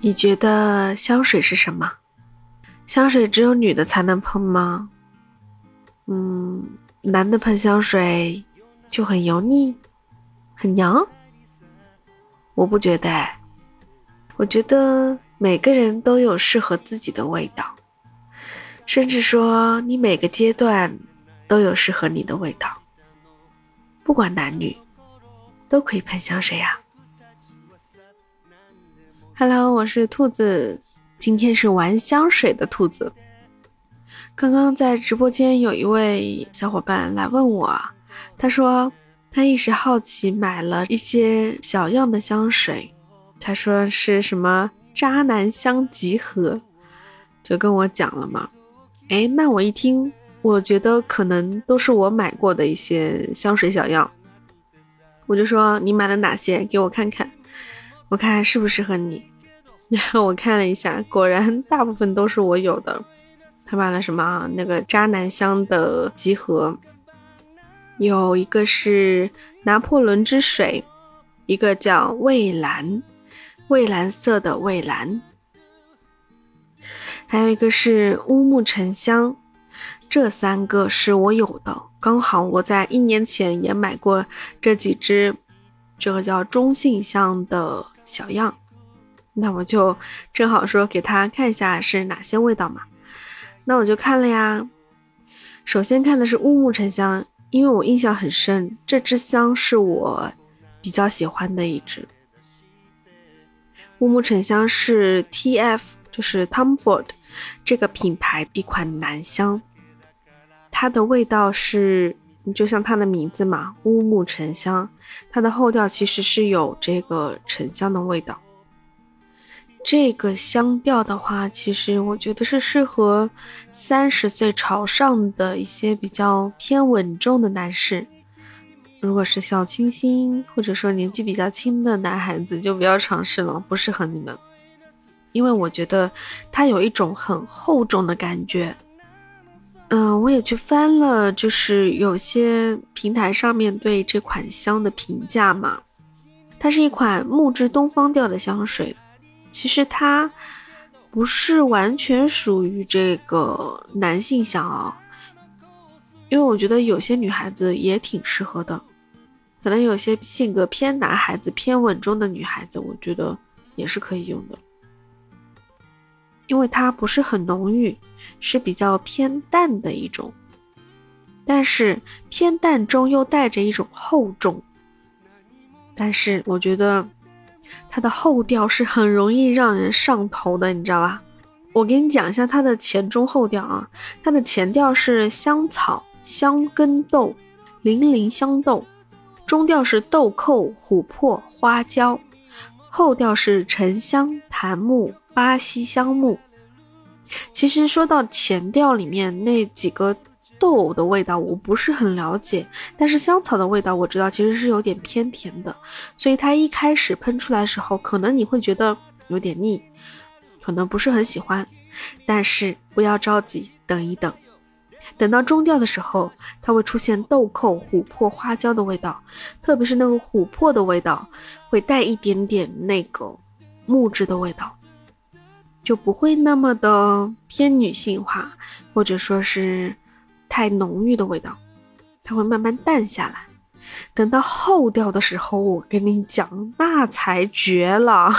你觉得香水是什么？香水只有女的才能喷吗？嗯，男的喷香水就很油腻，很娘。我不觉得，我觉得每个人都有适合自己的味道，甚至说你每个阶段都有适合你的味道，不管男女都可以喷香水呀。Hello，我是兔子，今天是玩香水的兔子。刚刚在直播间有一位小伙伴来问我，他说他一时好奇买了一些小样的香水，他说是什么渣男香集合，就跟我讲了嘛。哎，那我一听，我觉得可能都是我买过的一些香水小样，我就说你买了哪些，给我看看。我看适不适合你，然后我看了一下，果然大部分都是我有的。他买了什么啊？那个渣男香的集合，有一个是拿破仑之水，一个叫蔚蓝，蔚蓝色的蔚蓝，还有一个是乌木沉香。这三个是我有的，刚好我在一年前也买过这几支，这个叫中性香的。小样，那我就正好说给他看一下是哪些味道嘛。那我就看了呀。首先看的是乌木沉香，因为我印象很深，这支香是我比较喜欢的一支。乌木沉香是 T.F，就是 Tom Ford 这个品牌一款男香，它的味道是。就像它的名字嘛，乌木沉香，它的后调其实是有这个沉香的味道。这个香调的话，其实我觉得是适合三十岁朝上的一些比较偏稳重的男士。如果是小清新或者说年纪比较轻的男孩子，就不要尝试了，不适合你们。因为我觉得它有一种很厚重的感觉。嗯，我也去翻了，就是有些平台上面对这款香的评价嘛。它是一款木质东方调的香水，其实它不是完全属于这个男性香啊，因为我觉得有些女孩子也挺适合的，可能有些性格偏男孩子、偏稳重的女孩子，我觉得也是可以用的。因为它不是很浓郁，是比较偏淡的一种，但是偏淡中又带着一种厚重。但是我觉得它的后调是很容易让人上头的，你知道吧？我给你讲一下它的前中后调啊。它的前调是香草、香根豆、零陵香豆，中调是豆蔻、琥珀、花椒，后调是沉香、檀木。巴西香木，其实说到前调里面那几个豆的味道，我不是很了解，但是香草的味道我知道其实是有点偏甜的，所以它一开始喷出来的时候，可能你会觉得有点腻，可能不是很喜欢，但是不要着急，等一等，等到中调的时候，它会出现豆蔻、琥珀、花椒的味道，特别是那个琥珀的味道，会带一点点那个木质的味道。就不会那么的偏女性化，或者说是太浓郁的味道，它会慢慢淡下来。等到后调的时候，我跟你讲，那才绝了。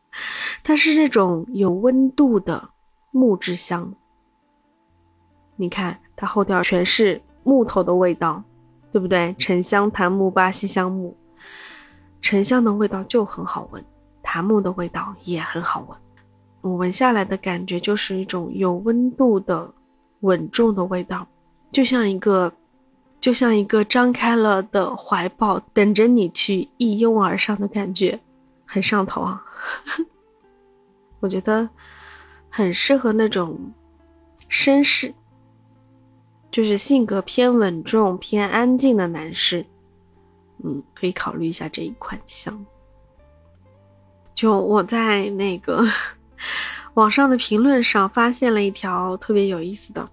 它是那种有温度的木质香。你看，它后调全是木头的味道，对不对？沉香、檀木、巴西香木，沉香的味道就很好闻，檀木的味道也很好闻。我闻下来的感觉就是一种有温度的、稳重的味道，就像一个，就像一个张开了的怀抱，等着你去一拥而上的感觉，很上头啊！我觉得很适合那种绅士，就是性格偏稳重、偏安静的男士，嗯，可以考虑一下这一款香。就我在那个。网上的评论上发现了一条特别有意思的，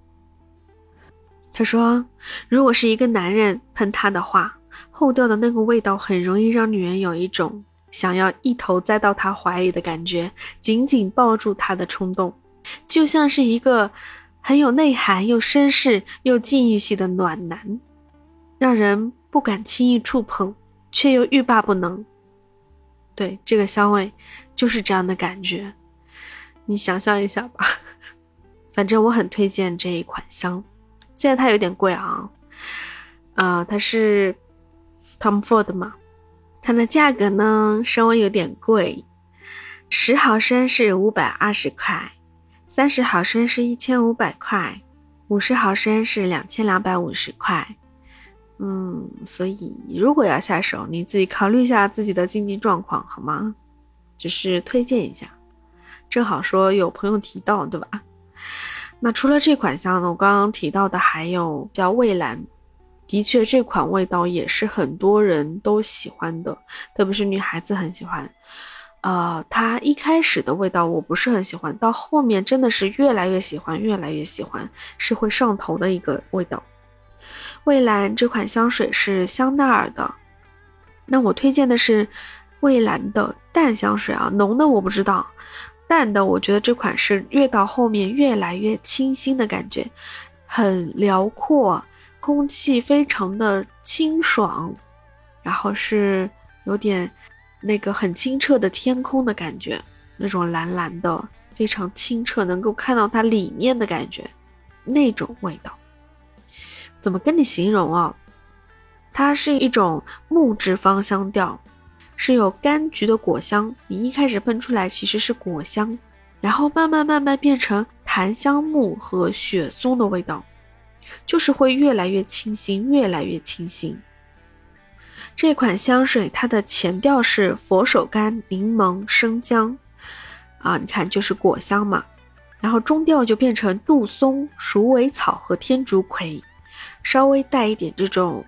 他说：“如果是一个男人喷他的话，后调的那个味道很容易让女人有一种想要一头栽到他怀里的感觉，紧紧抱住他的冲动，就像是一个很有内涵又绅士又禁欲系的暖男，让人不敢轻易触碰，却又欲罢不能。对，这个香味就是这样的感觉，你想象一下吧。反正我很推荐这一款香，虽然它有点贵啊，啊，它是 Tom Ford 嘛。它的价格呢稍微有点贵，十毫升是五百二十块，三十毫升是一千五百块，五十毫升是两千两百五十块。嗯，所以如果要下手，你自己考虑一下自己的经济状况好吗？只是推荐一下，正好说有朋友提到，对吧？那除了这款香呢，我刚刚提到的还有叫蔚蓝。的确，这款味道也是很多人都喜欢的，特别是女孩子很喜欢。呃，它一开始的味道我不是很喜欢，到后面真的是越来越喜欢，越来越喜欢，是会上头的一个味道。蔚蓝这款香水是香奈儿的，那我推荐的是蔚蓝的淡香水啊，浓的我不知道，淡的我觉得这款是越到后面越来越清新的感觉，很辽阔。空气非常的清爽，然后是有点那个很清澈的天空的感觉，那种蓝蓝的，非常清澈，能够看到它里面的感觉，那种味道，怎么跟你形容啊？它是一种木质芳香调，是有柑橘的果香，你一开始喷出来其实是果香，然后慢慢慢慢变成檀香木和雪松的味道。就是会越来越清新，越来越清新。这款香水它的前调是佛手柑、柠檬、生姜，啊，你看就是果香嘛。然后中调就变成杜松、鼠尾草和天竺葵，稍微带一点这种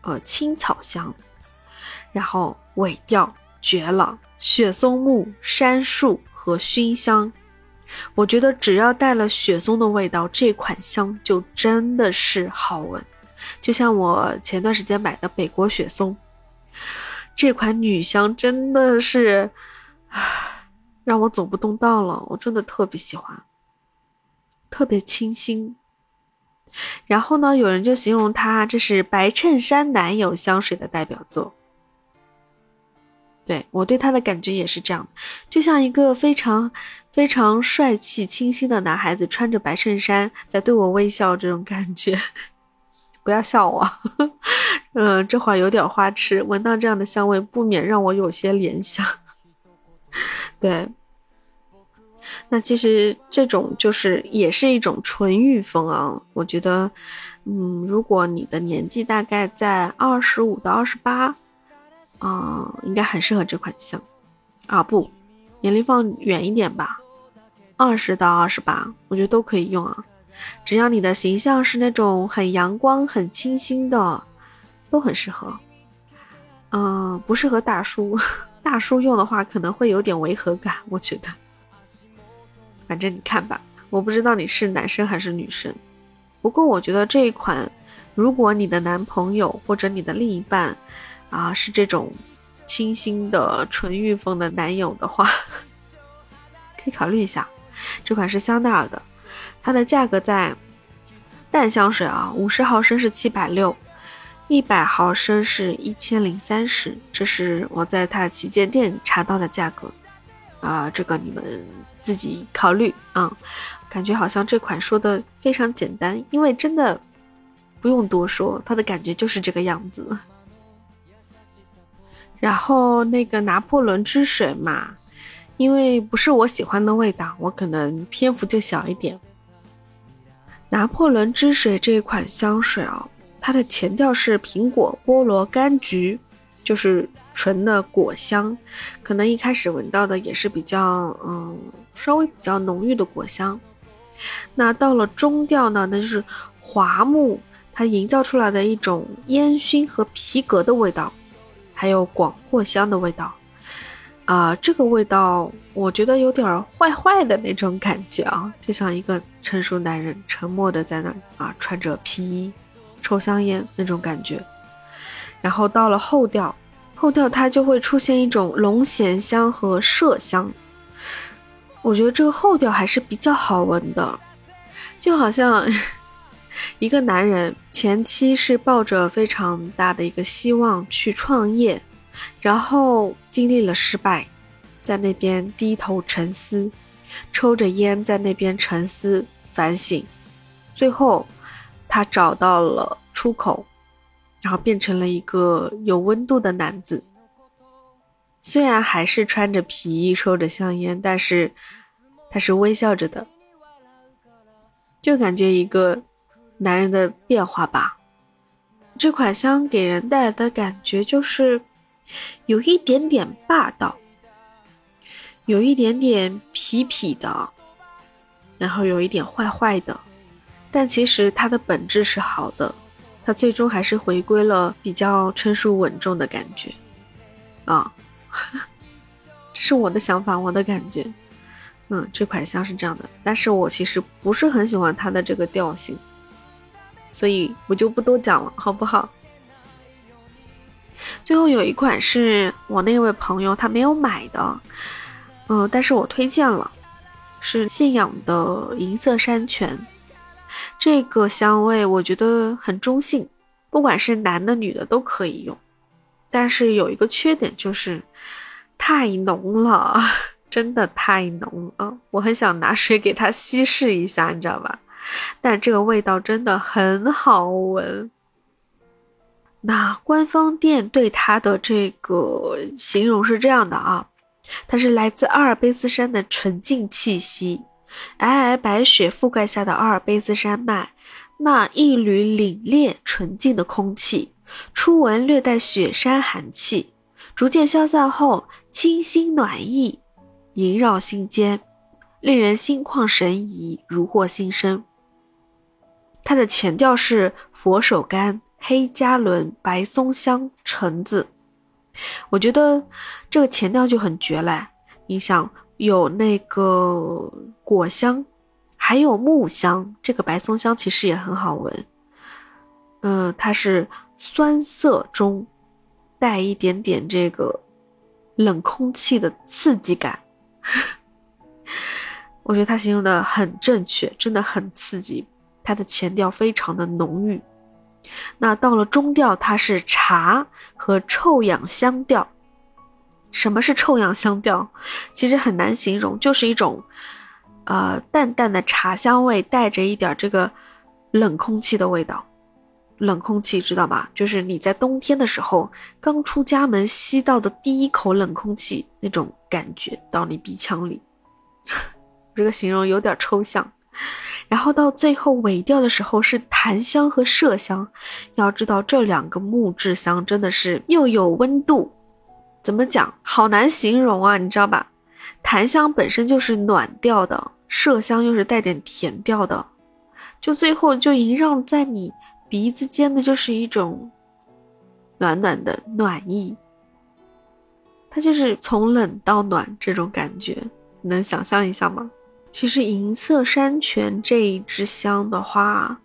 呃青草香。然后尾调绝了，雪松木、杉树和熏香。我觉得只要带了雪松的味道，这款香就真的是好闻。就像我前段时间买的北国雪松，这款女香真的是，唉，让我走不动道了。我真的特别喜欢，特别清新。然后呢，有人就形容它这是白衬衫男友香水的代表作。对我对他的感觉也是这样，就像一个非常非常帅气、清新的男孩子，穿着白衬衫在对我微笑，这种感觉。不要笑我，嗯，这会儿有点花痴，闻到这样的香味，不免让我有些联想。对，那其实这种就是也是一种纯欲风啊。我觉得，嗯，如果你的年纪大概在二十五到二十八。啊，应该很适合这款香，啊不，年龄放远一点吧，二十到二十八，我觉得都可以用啊，只要你的形象是那种很阳光、很清新的，都很适合。嗯，不适合大叔，大叔用的话可能会有点违和感，我觉得。反正你看吧，我不知道你是男生还是女生，不过我觉得这一款，如果你的男朋友或者你的另一半。啊，是这种清新的纯欲风的男友的话，可以考虑一下。这款是香奈儿的，它的价格在淡香水啊，五十毫升是七百六，一百毫升是一千零三十，这是我在它旗舰店查到的价格。啊，这个你们自己考虑啊。感觉好像这款说的非常简单，因为真的不用多说，它的感觉就是这个样子。然后那个拿破仑之水嘛，因为不是我喜欢的味道，我可能篇幅就小一点。拿破仑之水这一款香水哦，它的前调是苹果、菠萝、柑橘，就是纯的果香，可能一开始闻到的也是比较嗯稍微比较浓郁的果香。那到了中调呢，那就是桦木，它营造出来的一种烟熏和皮革的味道。还有广藿香的味道，啊，这个味道我觉得有点坏坏的那种感觉啊，就像一个成熟男人沉默的在那啊，穿着皮衣抽香烟那种感觉。然后到了后调，后调它就会出现一种龙涎香和麝香。我觉得这个后调还是比较好闻的，就好像一个男人前期是抱着非常大的一个希望去创业，然后经历了失败，在那边低头沉思，抽着烟在那边沉思反省，最后他找到了出口，然后变成了一个有温度的男子。虽然还是穿着皮衣、抽着香烟，但是他是微笑着的，就感觉一个男人的变化吧。这款香给人带来的感觉就是有一点点霸道，有一点点痞痞的，然后有一点坏坏的，但其实它的本质是好的，它最终还是回归了比较成熟稳重的感觉啊。这是我的想法，我的感觉。嗯，这款香是这样的，但是我其实不是很喜欢它的这个调性，所以我就不多讲了，好不好？最后有一款是我那位朋友他没有买的，嗯，但是我推荐了，是信仰的银色山泉。这个香味我觉得很中性，不管是男的女的都可以用。但是有一个缺点就是太浓了，真的太浓了。我很想拿水给它稀释一下，你知道吧？但这个味道真的很好闻。那官方店对它的这个形容是这样的啊，它是来自阿尔卑斯山的纯净气息，皑皑白雪覆盖下的阿尔卑斯山脉，那一缕凛冽纯净的空气。初闻略带雪山寒气，逐渐消散后，清新暖意萦绕心间，令人心旷神怡，如获新生。它的前调是佛手柑、黑加仑、白松香、橙子，我觉得这个前调就很绝嘞。你想有那个果香，还有木香，这个白松香其实也很好闻。嗯，它是。酸涩中带一点点这个冷空气的刺激感，我觉得他形容的很正确，真的很刺激。它的前调非常的浓郁，那到了中调，它是茶和臭氧香调。什么是臭氧香调？其实很难形容，就是一种呃淡淡的茶香味，带着一点这个冷空气的味道。冷空气知道吧？就是你在冬天的时候刚出家门吸到的第一口冷空气那种感觉到你鼻腔里，这个形容有点抽象。然后到最后尾调的时候是檀香和麝香，要知道这两个木质香真的是又有温度，怎么讲？好难形容啊，你知道吧？檀香本身就是暖调的，麝香又是带点甜调的，就最后就萦绕在你。鼻子间的就是一种暖暖的暖意，它就是从冷到暖这种感觉，你能想象一下吗？其实银色山泉这一支香的话，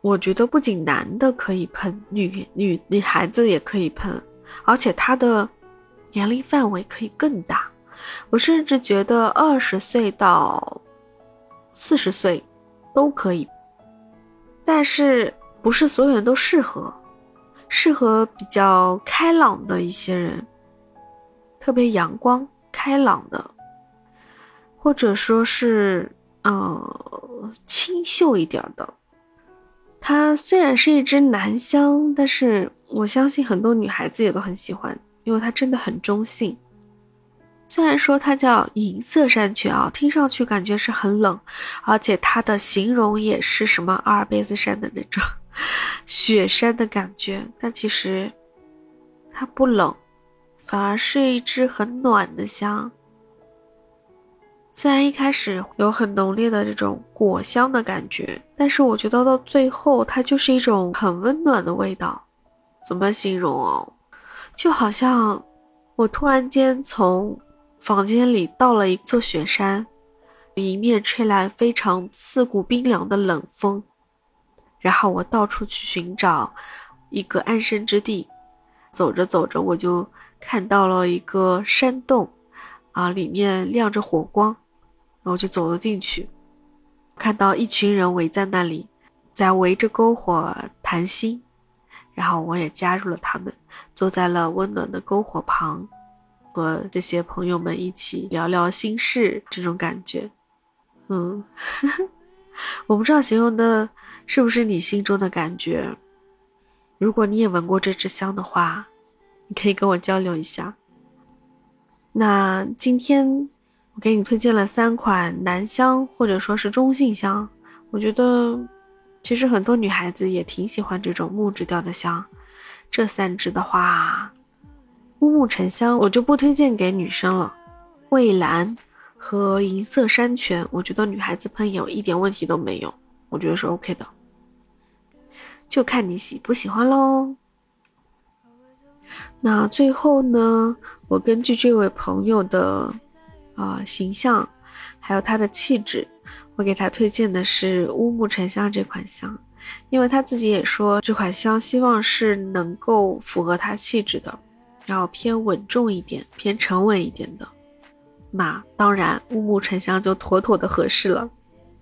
我觉得不仅男的可以喷，女女女孩子也可以喷，而且它的年龄范围可以更大，我甚至觉得二十岁到四十岁都可以，但是。不是所有人都适合，适合比较开朗的一些人，特别阳光开朗的，或者说是呃清秀一点的。它虽然是一支男香，但是我相信很多女孩子也都很喜欢，因为它真的很中性。虽然说它叫银色山泉啊，听上去感觉是很冷，而且它的形容也是什么阿尔卑斯山的那种。雪山的感觉，但其实它不冷，反而是一支很暖的香。虽然一开始有很浓烈的这种果香的感觉，但是我觉得到最后它就是一种很温暖的味道。怎么形容哦？就好像我突然间从房间里到了一座雪山，迎面吹来非常刺骨冰凉的冷风。然后我到处去寻找一个安身之地，走着走着，我就看到了一个山洞，啊，里面亮着火光，然后就走了进去，看到一群人围在那里，在围着篝火谈心，然后我也加入了他们，坐在了温暖的篝火旁，和这些朋友们一起聊聊心事，这种感觉，嗯，我不知道形容的是不是你心中的感觉。如果你也闻过这支香的话，你可以跟我交流一下。那今天给你推荐了三款男香或者说是中性香，我觉得其实很多女孩子也挺喜欢这种木质调的香。这三支的话，乌木沉香我就不推荐给女生了。蔚蓝和银色山泉，我觉得女孩子喷有一点问题都没有，我觉得是 OK 的。就看你喜不喜欢喽。那最后呢，我根据这位朋友的啊形象，还有他的气质，我给他推荐的是乌木沉香这款香，因为他自己也说这款香希望是能够符合他气质的，要偏稳重一点，偏沉稳一点的。那当然，乌木沉香就妥妥的合适了。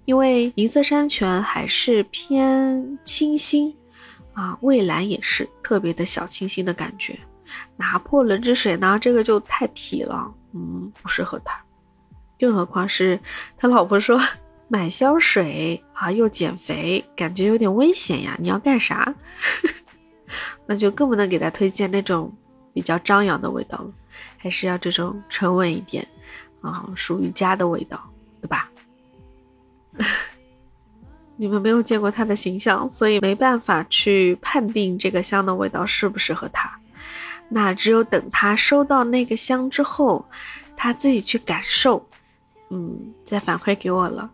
因为银色山泉还是偏清新，啊，蔚蓝也是特别的小清新的感觉。拿破仑之水呢，这个就太痞了，嗯，不适合他。更何况是他老婆说买香水啊又减肥，感觉有点危险呀。你要干啥？那就更不能给他推荐那种比较张扬的味道了，还是要这种沉稳一点啊，属于家的味道，对吧？你们没有见过他的形象，所以没办法去判定这个香的味道适不适合他。那只有等他收到那个香之后，他自己去感受，嗯，再反馈给我了。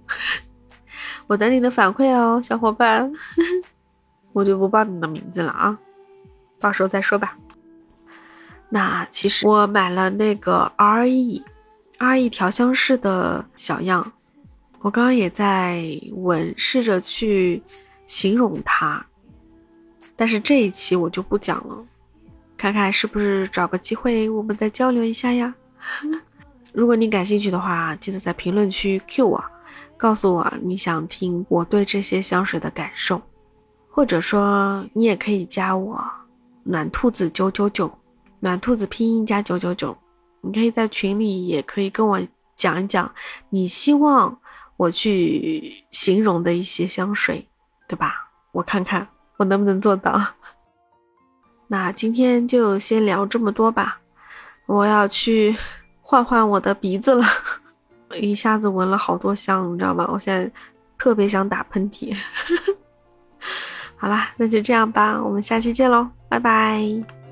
我等你的反馈哦，小伙伴。我就不报你的名字了啊，到时候再说吧。那其实我买了那个 R E R E 调香室的小样。我刚刚也在闻，试着去形容它，但是这一期我就不讲了，看看是不是找个机会我们再交流一下呀？如果你感兴趣的话，记得在评论区 Q 我，告诉我你想听我对这些香水的感受，或者说你也可以加我暖兔子九九九，暖兔子拼音加九九九，你可以在群里也可以跟我讲一讲你希望。我去形容的一些香水，对吧？我看看我能不能做到。那今天就先聊这么多吧，我要去换换我的鼻子了，一下子闻了好多香，你知道吗？我现在特别想打喷嚏。好啦，那就这样吧，我们下期见喽，拜拜。